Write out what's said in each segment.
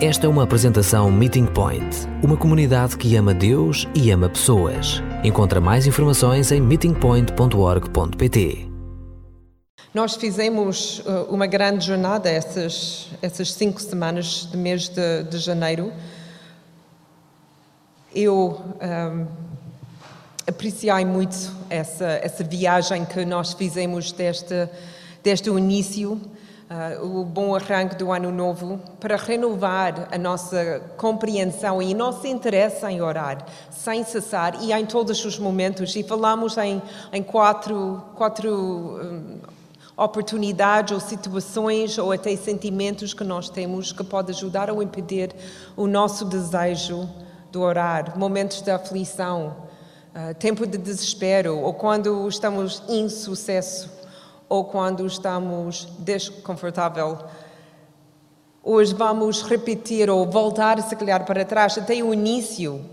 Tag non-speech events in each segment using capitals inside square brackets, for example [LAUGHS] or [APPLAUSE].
Esta é uma apresentação Meeting Point, uma comunidade que ama Deus e ama pessoas. Encontra mais informações em meetingpoint.org.pt. Nós fizemos uh, uma grande jornada essas, essas cinco semanas do mês de, de janeiro. Eu um, apreciei muito essa, essa viagem que nós fizemos desde, desde o início uh, o bom arranque do ano novo para renovar a nossa compreensão e nosso interesse em orar, sem cessar e em todos os momentos. E falamos em, em quatro, quatro um, oportunidades ou situações ou até sentimentos que nós temos que pode ajudar ou impedir o nosso desejo de orar. Momentos de aflição, uh, tempo de desespero ou quando estamos em sucesso ou quando estamos desconfortável. Hoje vamos repetir ou voltar, se calhar, para trás, até o início,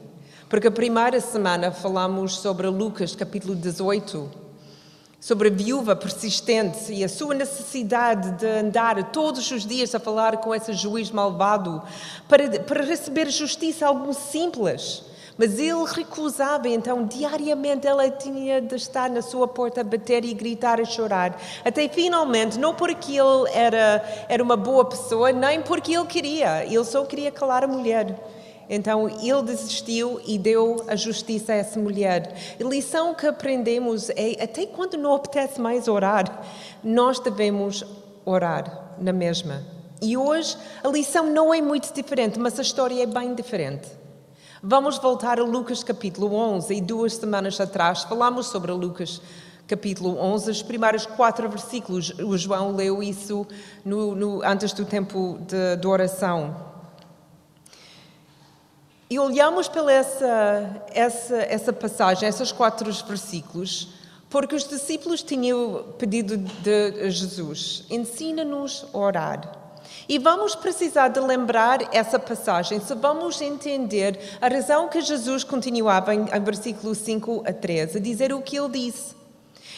porque a primeira semana falamos sobre Lucas, capítulo 18, sobre a viúva persistente e a sua necessidade de andar todos os dias a falar com esse juiz malvado para, para receber justiça, algo simples mas ele recusava, então diariamente ela tinha de estar na sua porta a bater e gritar e chorar. Até finalmente, não porque ele era, era uma boa pessoa, nem porque ele queria, ele só queria calar a mulher. Então ele desistiu e deu a justiça a essa mulher. A lição que aprendemos é: até quando não apetece mais orar, nós devemos orar na mesma. E hoje a lição não é muito diferente, mas a história é bem diferente. Vamos voltar a Lucas capítulo 11 e duas semanas atrás falamos sobre Lucas capítulo 11, os primeiros quatro versículos. O João leu isso no, no, antes do tempo de, de, oração. E olhamos para essa, essa, essa passagem, esses quatro versículos, porque os discípulos tinham pedido de Jesus: ensina-nos a orar. E vamos precisar de lembrar essa passagem se vamos entender a razão que Jesus continuava em, em versículo 5 a 13, a dizer o que ele disse.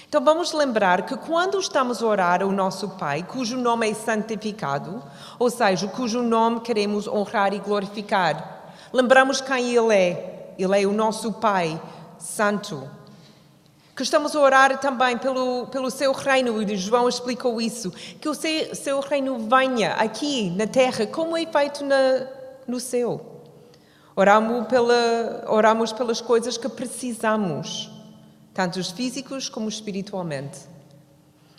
Então vamos lembrar que quando estamos a orar ao nosso Pai, cujo nome é santificado, ou seja, cujo nome queremos honrar e glorificar, lembramos quem Ele é. Ele é o nosso Pai Santo que estamos a orar também pelo, pelo seu reino, e João explicou isso, que o seu, seu reino venha aqui na terra, como é feito na, no céu. Oramos, pela, oramos pelas coisas que precisamos, tanto os físicos como espiritualmente.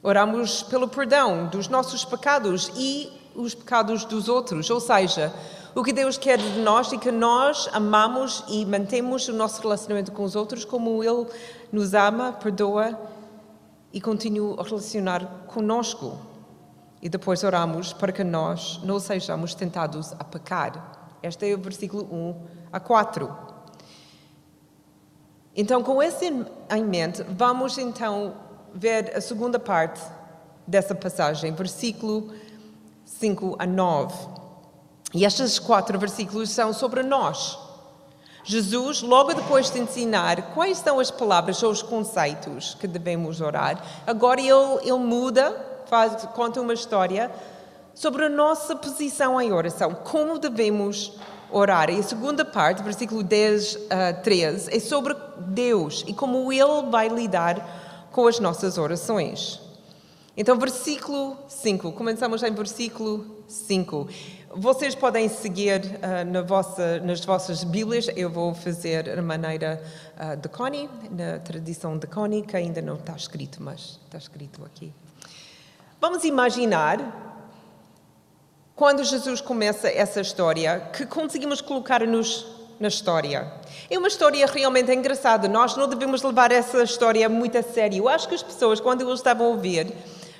Oramos pelo perdão dos nossos pecados e os pecados dos outros, ou seja, o que Deus quer de nós é que nós amamos e mantemos o nosso relacionamento com os outros como Ele nos ama, perdoa e continua a relacionar conosco. E depois oramos para que nós não sejamos tentados a pecar. Este é o versículo 1 a 4. Então, com esse em mente, vamos então ver a segunda parte dessa passagem, versículo 5 a 9. E estes quatro versículos são sobre nós. Jesus, logo depois de ensinar quais são as palavras ou os conceitos que devemos orar, agora ele, ele muda, faz, conta uma história sobre a nossa posição em oração, como devemos orar. E a segunda parte, versículo 10 a 13, é sobre Deus e como Ele vai lidar com as nossas orações. Então, versículo 5, começamos em versículo 5. Vocês podem seguir uh, na vossa, nas vossas Bíblias, eu vou fazer a maneira uh, de Connie, na tradição de Connie, que ainda não está escrito, mas está escrito aqui. Vamos imaginar, quando Jesus começa essa história, que conseguimos colocar-nos na história. É uma história realmente engraçada, nós não devemos levar essa história muito a sério. Eu acho que as pessoas, quando eles estavam a ouvir,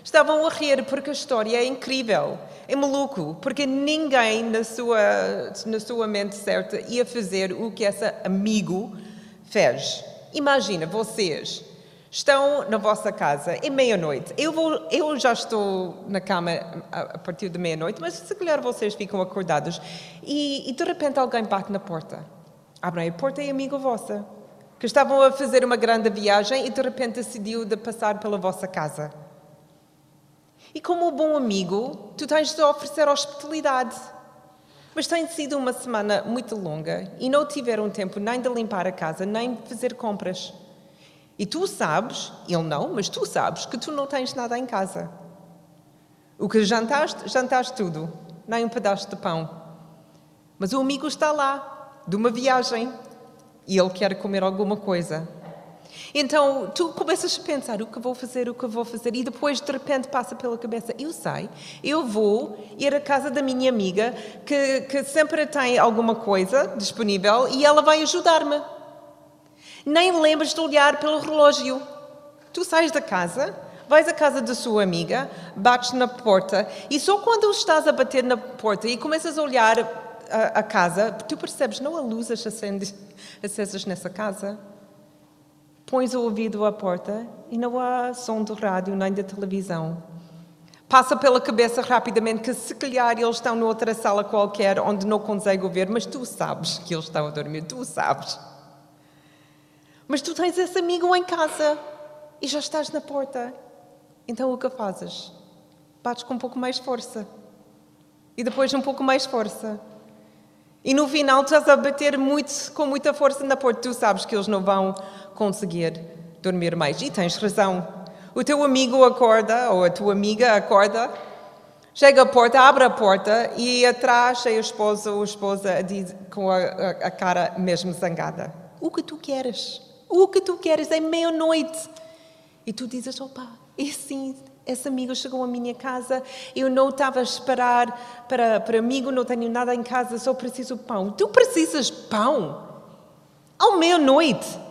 estavam a rir porque a história é incrível. É maluco, porque ninguém na sua, na sua mente certa ia fazer o que esse amigo fez. Imagina, vocês estão na vossa casa, é meia-noite. Eu, eu já estou na cama a, partir de meia-noite, mas se calhar vocês ficam acordados e, e de repente alguém bate na porta. Abrem a porta e é amigo vossa, que estavam a fazer uma grande viagem e de repente decidiu de passar pela vossa casa. E como bom amigo, tu tens de oferecer hospitalidade. Mas tem sido uma semana muito longa e não tiveram tempo nem de limpar a casa, nem de fazer compras. E tu sabes, ele não, mas tu sabes que tu não tens nada em casa. O que jantaste, jantaste tudo, nem um pedaço de pão. Mas o amigo está lá, de uma viagem, e ele quer comer alguma coisa. Então tu começas a pensar o que vou fazer, o que vou fazer, e depois de repente passa pela cabeça: eu sei, eu vou ir à casa da minha amiga que, que sempre tem alguma coisa disponível e ela vai ajudar-me. Nem lembras de olhar pelo relógio. Tu sais da casa, vais à casa da sua amiga, bates na porta e só quando estás a bater na porta e começas a olhar a, a casa, tu percebes não há luzes acesas nessa casa. Pões o ouvido à porta e não há som do rádio nem da televisão. Passa pela cabeça rapidamente que se calhar eles estão noutra sala qualquer onde não consegue ouvir, mas tu sabes que eles estão a dormir, tu sabes. Mas tu tens esse amigo em casa e já estás na porta. Então o que fazes? Bates com um pouco mais força. E depois um pouco mais força. E no final estás a bater muito, com muita força na porta. Tu sabes que eles não vão conseguir dormir mais. E tens razão. O teu amigo acorda, ou a tua amiga acorda, chega à porta, abre a porta e atrás é a esposa ou a esposa diz, com a, a, a cara mesmo zangada. O que tu queres? O que tu queres? É meia-noite. E tu dizes, opa, e sim, esse amigo chegou à minha casa, eu não estava a esperar para, para amigo, não tenho nada em casa, só preciso pão. Tu precisas pão? Ao meia-noite?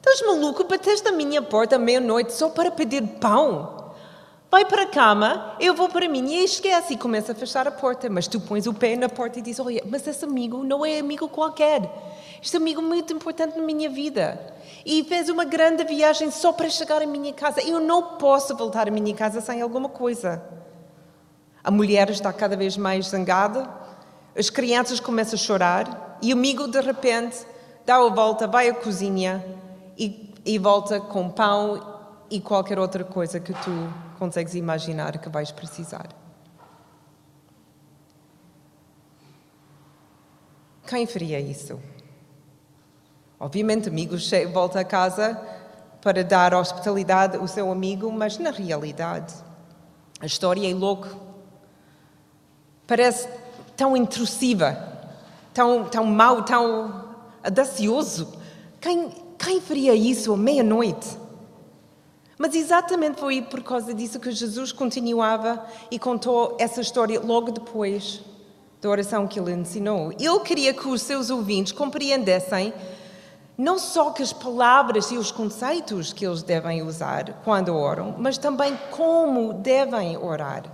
Estás maluco? Bateste a minha porta à meia-noite só para pedir pão? Vai para a cama, eu vou para mim e esquece e começa a fechar a porta. Mas tu pões o pé na porta e dizes: Olha, mas esse amigo não é amigo qualquer. Este amigo é muito importante na minha vida. E fez uma grande viagem só para chegar à minha casa. Eu não posso voltar à minha casa sem alguma coisa. A mulher está cada vez mais zangada, as crianças começam a chorar e o amigo, de repente, dá a volta, vai à cozinha e, e volta com pão e qualquer outra coisa que tu consegues imaginar que vais precisar. Quem faria isso? Obviamente, amigos volta a casa para dar hospitalidade ao seu amigo, mas na realidade, a história é louca. Parece tão intrusiva, tão, tão mau, tão audacioso. Quem, quem faria isso à meia-noite? Mas exatamente foi por causa disso que Jesus continuava e contou essa história logo depois da oração que ele ensinou. Ele queria que os seus ouvintes compreendessem não só que as palavras e os conceitos que eles devem usar quando oram, mas também como devem orar.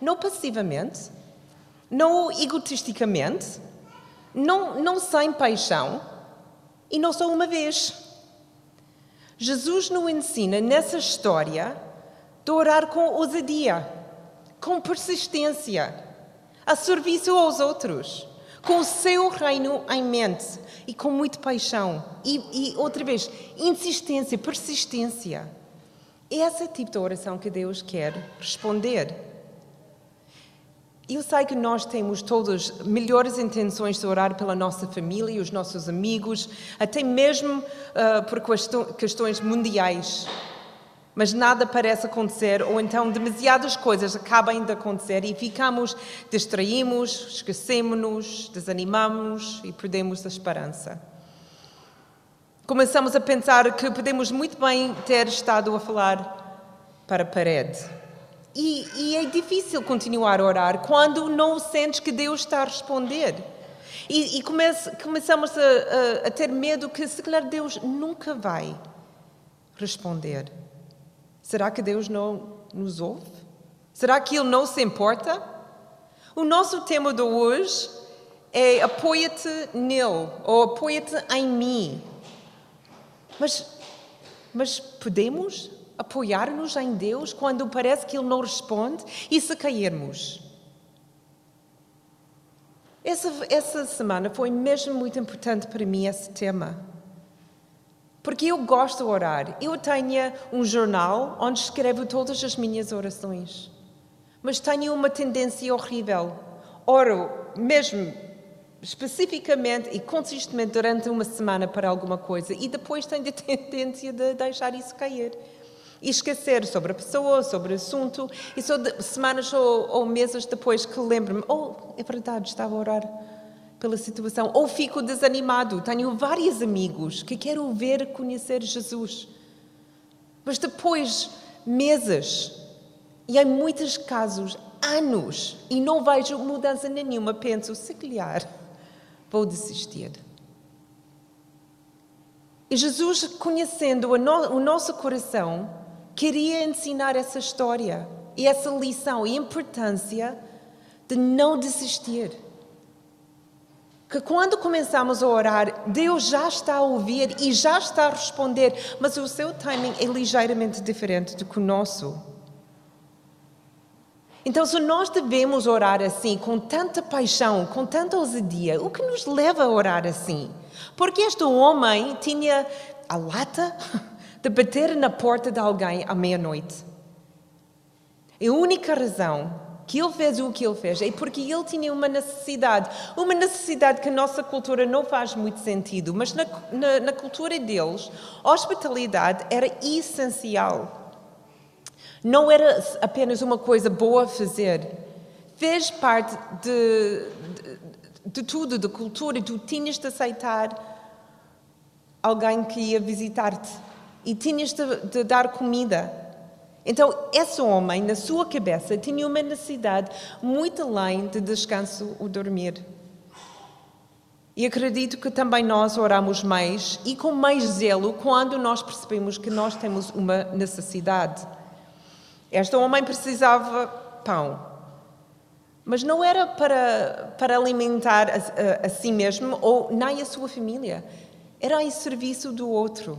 Não passivamente, não egotisticamente, não, não sem paixão, e não só uma vez. Jesus nos ensina nessa história de orar com ousadia, com persistência, a serviço aos outros, com o seu reino em mente e com muita paixão. E, e outra vez, insistência, persistência. Esse é o tipo de oração que Deus quer responder. Eu sei que nós temos todas melhores intenções de orar pela nossa família os nossos amigos, até mesmo uh, por questões mundiais. Mas nada parece acontecer, ou então demasiadas coisas acabam de acontecer e ficamos, distraímos, esquecemos-nos, desanimamos e perdemos a esperança. Começamos a pensar que podemos muito bem ter estado a falar para a parede. E, e, é difícil continuar a orar quando não sentes que Deus está a responder. E, e comece, começamos a, a, a, ter medo que, se calhar, Deus nunca vai responder. Será que Deus não nos ouve? Será que Ele não se importa? O nosso tema de hoje é apoia-te nele ou apoia-te em mim. Mas, mas podemos apoiar-nos em Deus quando parece que Ele não responde e se cairmos? Essa, essa semana foi mesmo muito importante para mim esse tema. Porque eu gosto de orar. Eu tenho um jornal onde escrevo todas as minhas orações. Mas tenho uma tendência horrível. Oro mesmo especificamente e consistentemente durante uma semana para alguma coisa e depois tem a [LAUGHS] tendência de deixar isso cair. E esquecer sobre a pessoa, sobre o assunto, e só de, semanas ou, ou, meses depois que lembro-me, oh, é verdade, estava a orar pela situação, ou fico desanimado. Tenho vários amigos que quero ver conhecer Jesus. Mas depois, meses, e em muitos casos, anos, e não vejo mudança nenhuma, penso, se calhar vou desistir. E Jesus, conhecendo o, no, o nosso coração, queria ensinar essa história e essa lição e importância de não desistir. Que quando começamos a orar, Deus já está a ouvir e já está a responder, mas o seu timing é ligeiramente diferente do que o nosso. Então, se nós devemos orar assim, com tanta paixão, com tanta ousadia, o que nos leva a orar assim? Porque este homem tinha a lata [LAUGHS] de bater na porta de alguém à meia-noite. A única razão que ele fez o que ele fez é porque ele tinha uma necessidade. Uma necessidade que a nossa cultura não faz muito sentido, mas na, na, na cultura deles, hospitalidade era essencial. Não era apenas uma coisa boa a fazer, fez parte de, de, de tudo, da cultura. Tu tinhas de aceitar alguém que ia visitar-te e tinhas de, de dar comida. Então, esse homem, na sua cabeça, tinha uma necessidade muito além de descanso ou dormir. E acredito que também nós oramos mais e com mais zelo quando nós percebemos que nós temos uma necessidade. Esta homem precisava pão, mas não era para, para alimentar a, a, a si mesmo ou nem a sua família, era em serviço do outro.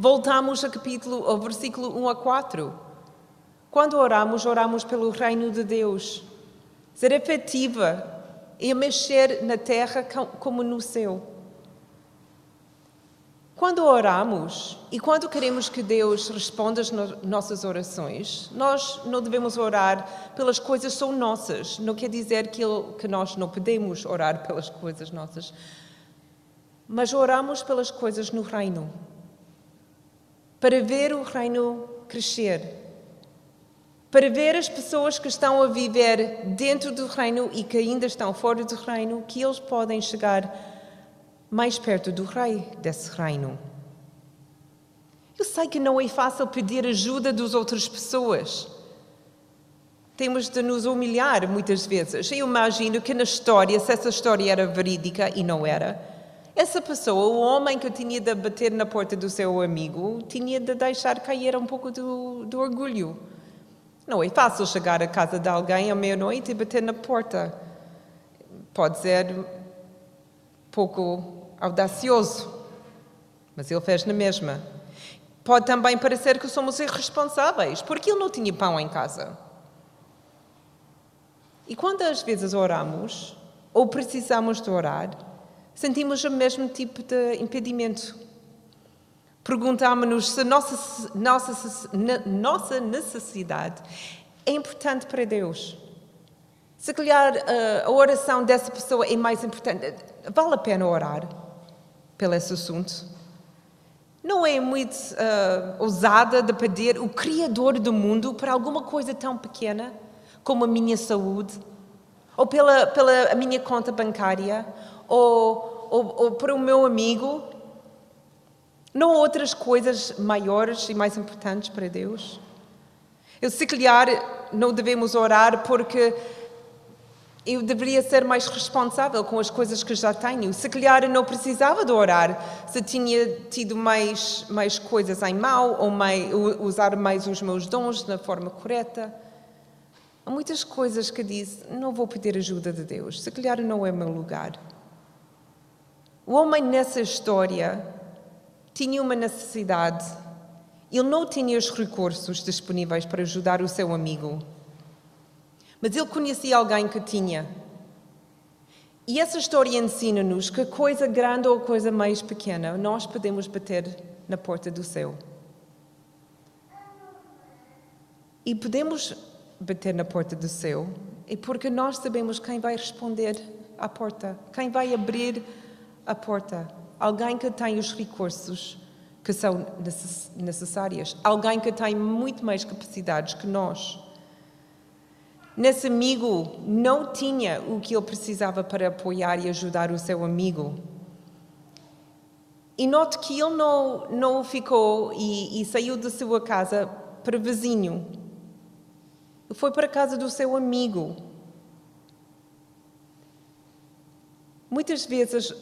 Voltamos ao capítulo, ao versículo 1 a 4. Quando oramos, oramos pelo reino de Deus. Ser efetiva e mexer na terra como no céu. Quando oramos e quando queremos que Deus responda às nossas orações, nós não devemos orar pelas coisas são nossas. Não quer dizer que, que nós não podemos orar pelas coisas nossas. Mas oramos pelas coisas no reino. Para ver o reino crescer. Para ver as pessoas que estão a viver dentro do reino e que ainda estão fora do reino, que eles podem chegar mais perto do rei desse reino. Eu sei que não é fácil pedir ajuda das outras pessoas. Temos de nos humilhar muitas vezes. Eu imagino que na história, se essa história era verídica e não era, essa pessoa, o homem que tinha de bater na porta do seu amigo, tinha de deixar cair um pouco do, do orgulho. Não é fácil chegar à casa de alguém à meia-noite e bater na porta. Pode ser pouco audacioso, mas ele fez na mesma. Pode também parecer que somos irresponsáveis, porque ele não tinha pão em casa. E quando às vezes oramos, ou precisamos de orar, sentimos o mesmo tipo de impedimento. Perguntamos-nos se nossa, nossa, nossa necessidade é importante para Deus. Se calhar eh, a oração dessa pessoa é mais importante, vale a pena orar? pelo esse assunto. Não é muito uh, ousada de pedir o Criador do mundo para alguma coisa tão pequena como a minha saúde, ou pela, pela minha conta bancária, ou, ou, ou para o meu amigo. Não outras coisas maiores e mais importantes para Deus. Eu, se calhar, não devemos orar porque eu deveria ser mais responsável com as coisas que já tenho. Se calhar não precisava de orar, se tinha tido mais, mais coisas em mão ou mais, usar mais os meus dons na forma correta. Há muitas coisas que diz, não vou pedir ajuda de Deus, se calhar não é meu lugar. O homem nessa história tinha uma necessidade. Ele não tinha os recursos disponíveis para ajudar o seu amigo. Mas ele conhecia alguém que tinha. E essa história ensina-nos que coisa grande ou coisa mais pequena, nós podemos bater na porta do céu. E podemos bater na porta do céu é porque nós sabemos quem vai responder a porta? Quem vai abrir a porta? Alguém que tem os recursos que são necessários, alguém que tem muito mais capacidades que nós. Nesse amigo não tinha o que ele precisava para apoiar e ajudar o seu amigo. E note que ele não, não ficou e, e saiu da sua casa para vizinho. Foi para a casa do seu amigo. Muitas vezes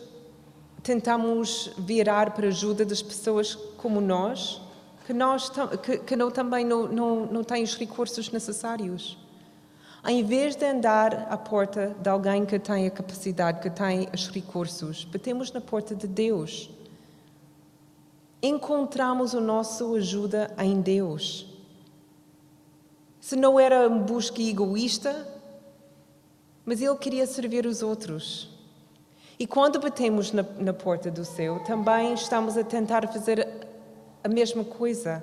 tentamos virar para a ajuda das pessoas como nós, que, nós, que, que não, também não, não, não têm os recursos necessários. Em vez de andar à porta de alguém que tem a capacidade, que tem os recursos, batemos na porta de Deus encontramos a nossa ajuda em Deus. Se não era uma busca egoísta, mas ele queria servir os outros. E quando batemos na, na porta do céu, também estamos a tentar fazer a mesma coisa.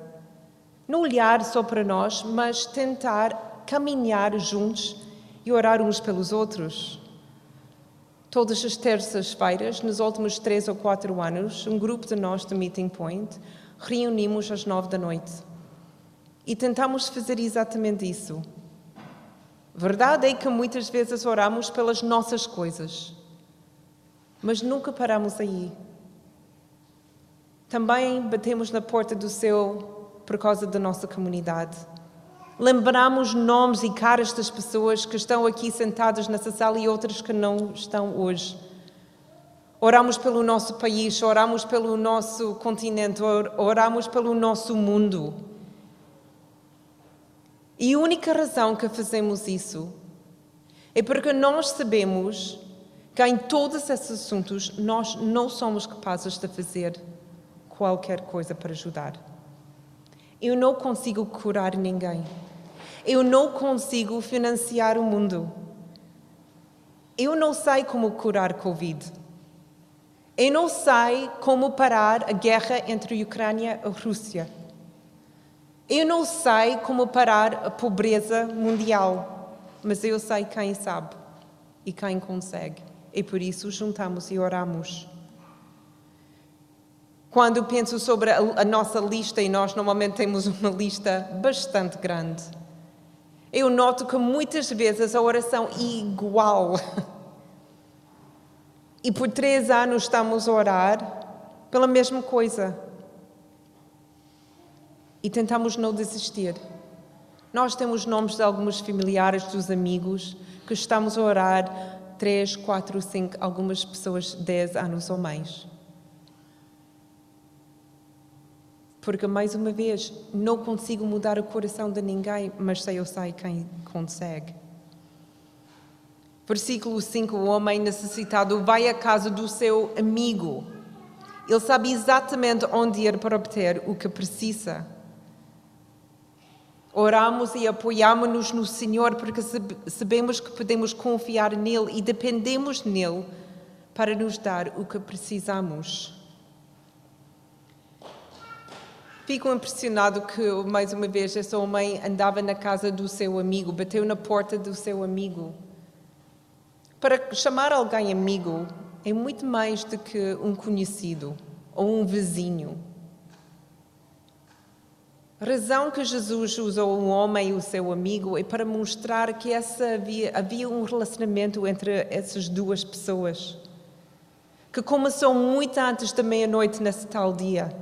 Não olhar só para nós, mas tentar caminhar juntos e orar uns pelos outros. Todas as terças-feiras, nos últimos três ou quatro anos, um grupo de nós do Meeting Point reunimos às nove da noite e tentamos fazer exatamente isso. Verdade é que muitas vezes oramos pelas nossas coisas, mas nunca paramos aí. Também batemos na porta do céu por causa da nossa comunidade. Lembramos nomes e caras das pessoas que estão aqui sentadas nessa sala e outras que não estão hoje. Oramos pelo nosso país, oramos pelo nosso continente, oramos pelo nosso mundo. E a única razão que fazemos isso é porque nós sabemos que em todos esses assuntos nós não somos capazes de fazer qualquer coisa para ajudar. Eu não consigo curar ninguém. Eu não consigo financiar o mundo. Eu não sei como curar Covid. Eu não sei como parar a guerra entre a Ucrânia e a Rússia. Eu não sei como parar a pobreza mundial, mas eu sei quem sabe e quem consegue. E por isso juntamos e oramos. Quando penso sobre a, a nossa lista, e nós normalmente temos uma lista bastante grande, eu noto que muitas vezes a oração é igual. E por três anos estamos a orar pela mesma coisa. E tentamos não desistir. Nós temos nomes de alguns familiares, dos amigos, que estamos a orar três, quatro, cinco, algumas pessoas dez anos ou mais. Porque, mais uma vez, não consigo mudar o coração de ninguém, mas sei eu sei quem consegue. Versículo 5: O homem necessitado vai à casa do seu amigo. Ele sabe exatamente onde ir para obter o que precisa. Oramos e apoiamos-nos no Senhor porque sabemos que podemos confiar nele e dependemos nele para nos dar o que precisamos. Fico impressionado que, mais uma vez, essa homem andava na casa do seu amigo, bateu na porta do seu amigo. Para chamar alguém amigo é muito mais do que um conhecido ou um vizinho. Razão que Jesus usou um homem e o seu amigo é para mostrar que essa havia, havia um relacionamento entre essas duas pessoas, que começou muito antes da meia-noite nesse tal dia.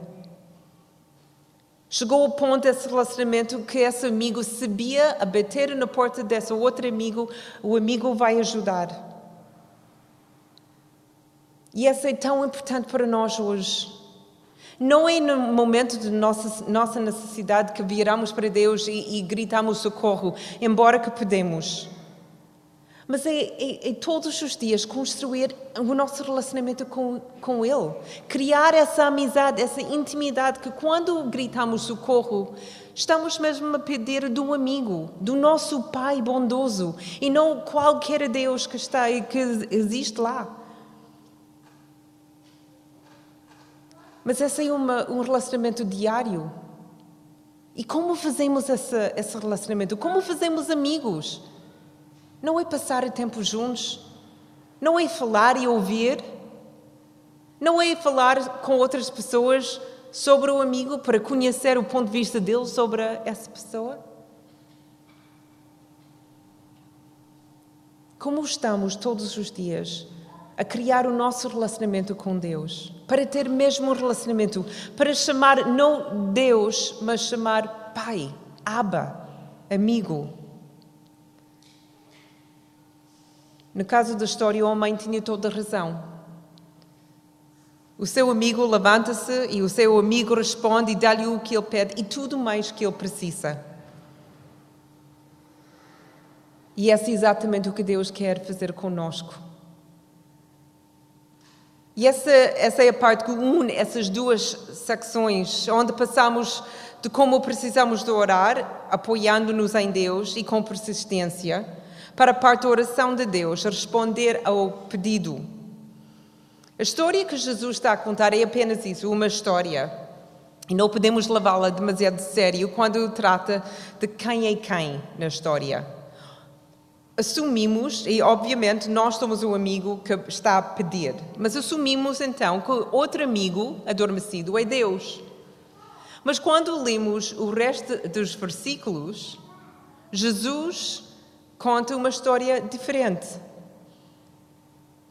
Chegou ao ponto desse relacionamento que esse amigo sabia a bater na porta desse outro amigo, o amigo vai ajudar. E isso é tão importante para nós hoje. Não é no momento de nossa, nossa necessidade que viramos para Deus e, e gritamos socorro, embora que podemos. Mas é, é, é, todos os dias construir o nosso relacionamento com, com Ele. Criar essa amizade, essa intimidade que quando gritamos socorro, estamos mesmo a pedir do amigo, do nosso Pai bondoso e não qualquer Deus que está e que existe lá. Mas é uma, um relacionamento diário. E como fazemos esse, esse relacionamento? Como fazemos amigos? Não é passar tempo juntos, Não é falar e ouvir. Não é falar com outras pessoas sobre o amigo para conhecer o ponto de vista dele sobre essa pessoa. Como estamos todos os dias a criar o nosso relacionamento com Deus? Para ter mesmo um relacionamento, para chamar não Deus, mas chamar Pai, Abba, amigo. No caso da história, o homem tinha toda a razão. O seu amigo levanta-se e o seu amigo responde e dá-lhe o que ele pede e tudo mais que ele precisa. E é exatamente o que Deus quer fazer conosco. E essa, essa é a parte que une essas duas secções, onde passamos de como precisamos de orar, apoiando-nos em Deus e com persistência, para a parte da oração de Deus, responder ao pedido. A história que Jesus está a contar é apenas isso, uma história. E não podemos levá-la demasiado de sério quando trata de quem é quem na história assumimos, e obviamente nós somos o amigo que está a pedir, mas assumimos então que outro amigo adormecido é Deus. Mas quando lemos o resto dos versículos, Jesus conta uma história diferente.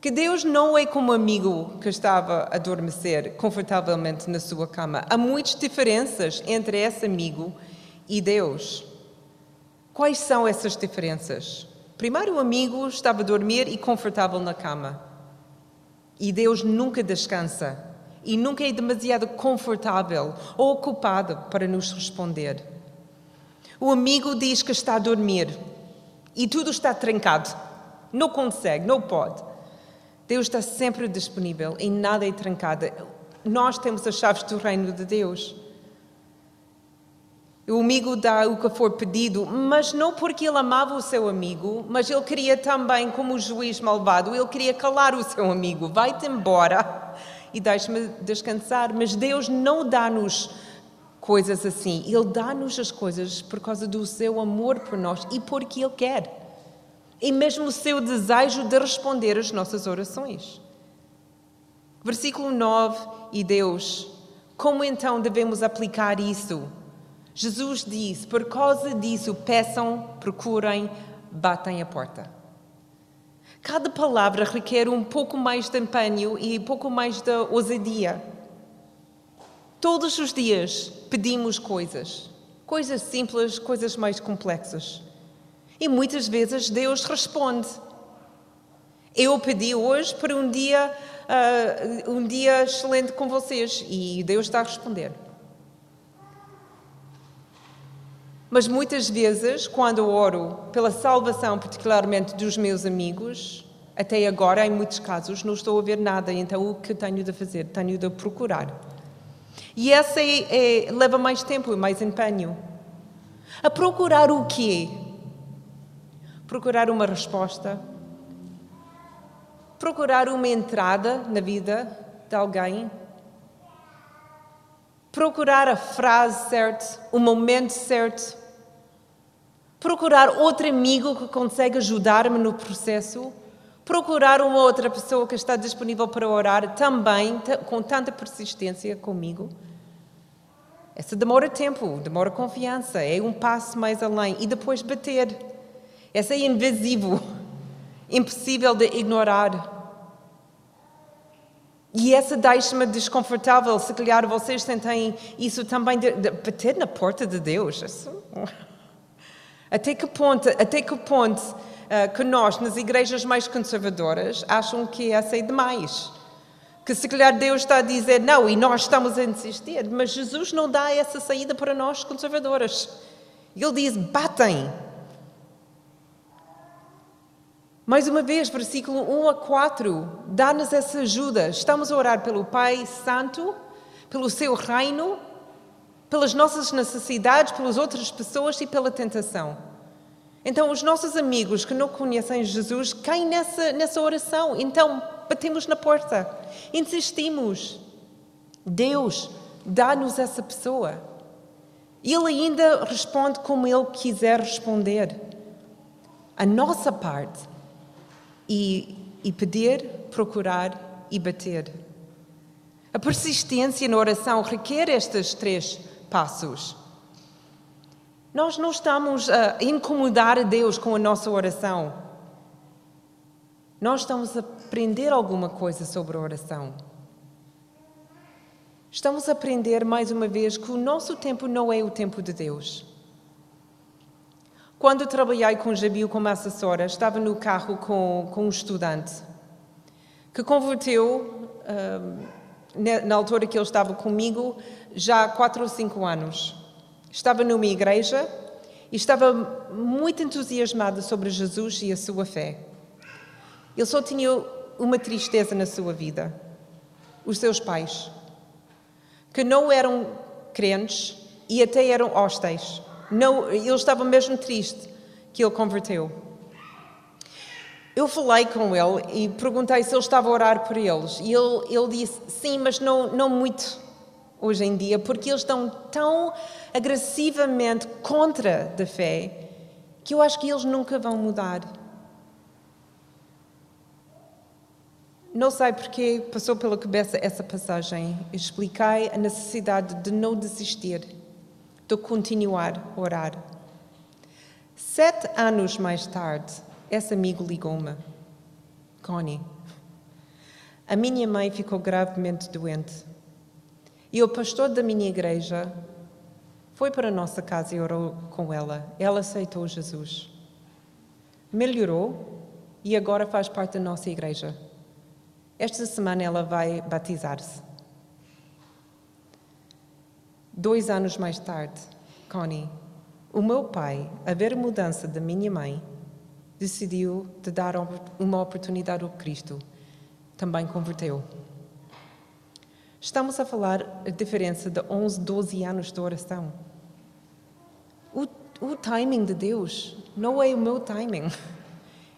Que Deus não é como amigo que estava a adormecer confortavelmente na sua cama. Há muitas diferenças entre esse amigo e Deus. Quais são essas diferenças? Primeiro, o amigo estava a dormir e confortável na cama. E Deus nunca descansa e nunca é demasiado confortável ou ocupado para nos responder. O amigo diz que está a dormir e tudo está trancado. Não consegue, não pode. Deus está sempre disponível e nada é trancado. Nós temos as chaves do reino de Deus. O amigo dá o que for pedido, mas não porque ele amava o seu amigo, mas ele queria também, como o juiz malvado, ele queria calar o seu amigo. Vai-te embora e deixe-me descansar. Mas Deus não dá-nos coisas assim. Ele dá-nos as coisas por causa do seu amor por nós e porque Ele quer. E mesmo o seu desejo de responder às nossas orações. Versículo 9: E Deus, como então devemos aplicar isso? Jesus diz: por causa disso, peçam, procurem, batem a porta. Cada palavra requer um pouco mais de empenho e um pouco mais de ousadia. Todos os dias pedimos coisas, coisas simples, coisas mais complexas. E muitas vezes Deus responde. Eu pedi hoje para um dia, uh, um dia excelente com vocês e Deus está a responder. Mas muitas vezes, quando oro pela salvação, particularmente dos meus amigos, até agora, em muitos casos, não estou a ver nada, então o que tenho de fazer? Tenho de procurar. E essa é, é, leva mais tempo e mais empenho. A procurar o quê? Procurar uma resposta. Procurar uma entrada na vida de alguém. Procurar a frase certa, o momento certo procurar outro amigo que consegue ajudar-me no processo, procurar uma outra pessoa que está disponível para orar também com tanta persistência comigo. Essa demora tempo, demora confiança, é um passo mais além e depois bater. Essa é invisível, [LAUGHS] impossível de ignorar. E essa deixa-me desconfortável. Se calhar vocês sentem isso também de, de bater na porta de Deus. Isso... [LAUGHS] Até que ponto, até que, ponto uh, que nós, nas igrejas mais conservadoras, acham que essa é demais? Que se calhar Deus está a dizer não e nós estamos a insistir, mas Jesus não dá essa saída para nós conservadoras. Ele diz: batem. Mais uma vez, versículo 1 a 4, dá-nos essa ajuda. Estamos a orar pelo Pai Santo, pelo seu reino, pelas nossas necessidades, pelas outras pessoas e pela tentação. Então, os nossos amigos que não conhecem Jesus caem nessa, nessa oração. Então, batemos na porta, insistimos. Deus dá-nos essa pessoa. Ele ainda responde como ele quiser responder. A nossa parte, e e pedir, procurar e bater. A persistência na oração requer estes três passos. Nós não estamos a incomodar Deus com a nossa oração. Nós estamos a aprender alguma coisa sobre a oração. Estamos a aprender mais uma vez que o nosso tempo não é o tempo de Deus. Quando trabalhei com Jabil como assessora, estava no carro com, com um estudante que converteu, uh, na altura que ele estava comigo, já há quatro ou cinco anos. Estava numa igreja e estava muito entusiasmado sobre Jesus e a sua fé. Ele só tinha uma tristeza na sua vida: os seus pais que não eram crentes e até eram hostis. Não, ele estava mesmo triste que ele converteu. Eu falei com ele e perguntei se ele estava a orar por eles. E ele, ele disse sim, mas não, não muito hoje em dia, porque eles estão tão agressivamente contra a fé que eu acho que eles nunca vão mudar. Não sei porque passou pela cabeça essa passagem. Expliquei a necessidade de não desistir, de continuar a orar. Sete anos mais tarde, esse amigo ligou-me. Connie, a minha mãe ficou gravemente doente. E o pastor da minha igreja foi para a nossa casa e orou com ela. Ela aceitou Jesus. Melhorou e agora faz parte da nossa igreja. Esta semana ela vai batizar-se. Dois anos mais tarde, Connie, o meu pai, a ver a mudança da minha mãe, decidiu de dar uma oportunidade ao Cristo. Também converteu. Estamos a falar a diferença de 11, 12 anos de oração. O, o timing de Deus não é o meu timing.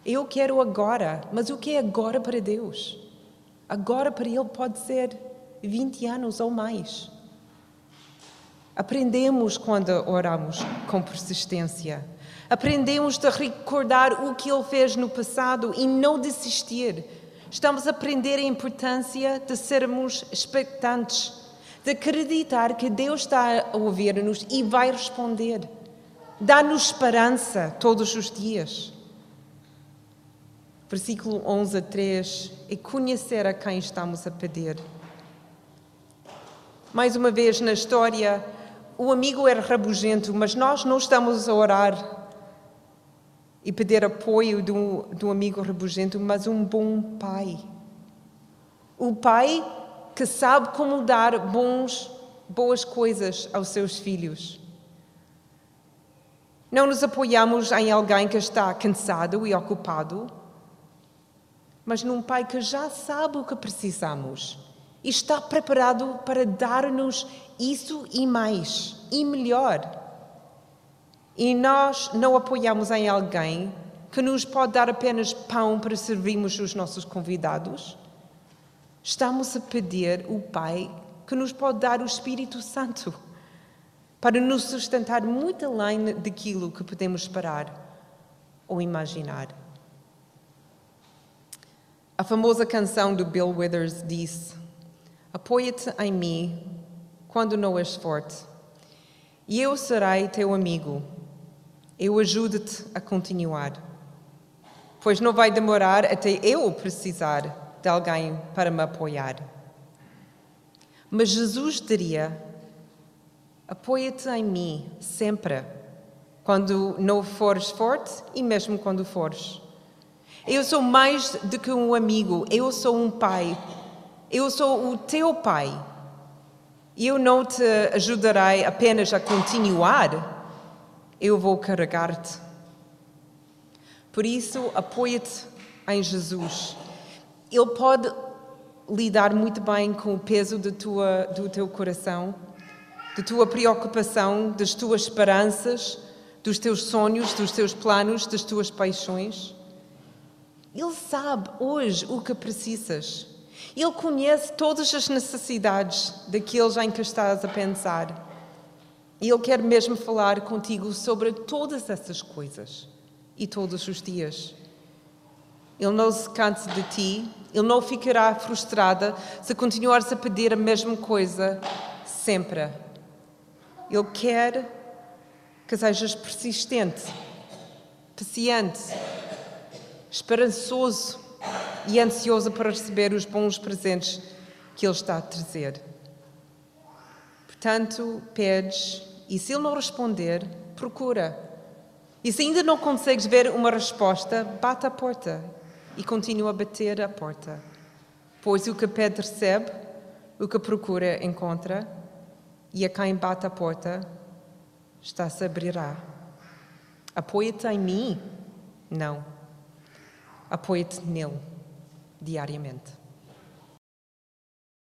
Eu quero agora, mas o que é agora para Deus? Agora para ele pode ser 20 anos ou mais. Aprendemos quando oramos com persistência. Aprendemos a recordar o que ele fez no passado e não desistir. Estamos a aprender a importância de sermos expectantes, de acreditar que Deus está a ouvir-nos e vai responder. Dá-nos esperança todos os dias versículo 11 a 3, e conhecer a quem estamos a pedir. Mais uma vez na história, o amigo era rabugento, mas nós não estamos a orar e pedir apoio do, do amigo rabugento, mas um bom pai. O pai que sabe como dar bons, boas coisas aos seus filhos. Não nos apoiamos em alguém que está cansado e ocupado, mas num Pai que já sabe o que precisamos e está preparado para dar-nos isso e mais, e melhor. E nós não apoiamos em alguém que nos pode dar apenas pão para servirmos os nossos convidados. Estamos a pedir o Pai que nos pode dar o Espírito Santo para nos sustentar muito além daquilo que podemos esperar ou imaginar. A famosa canção do Bill Withers diz: Apoia-te em mim quando não és forte, e eu serei teu amigo. Eu ajudo-te a continuar, pois não vai demorar até eu precisar de alguém para me apoiar. Mas Jesus diria: Apoia-te em mim sempre, quando não fores forte e mesmo quando fores. Eu sou mais do que um amigo, eu sou um pai. Eu sou o teu pai. Eu não te ajudarei apenas a continuar, eu vou carregar-te. Por isso, apoia-te em Jesus. Ele pode lidar muito bem com o peso do, tua, do teu coração, da tua preocupação, das tuas esperanças, dos teus sonhos, dos teus planos, das tuas paixões. Ele sabe hoje o que precisas. Ele conhece todas as necessidades daqueles em que estás a pensar. E Ele quer mesmo falar contigo sobre todas essas coisas e todos os dias. Ele não se cansa de ti, ele não ficará frustrado se continuares a pedir a mesma coisa sempre. Ele quer que sejas persistente, paciente, esperançoso e ansioso para receber os bons presentes que Ele está a trazer. Portanto, pedes e se Ele não responder, procura. E se ainda não consegues ver uma resposta, bate a porta e continua a bater a porta. Pois o que pede recebe, o que procura encontra, e a quem bate a porta está-se a abrirá. Apoia-te em mim? Não. Apoia-te nele diariamente.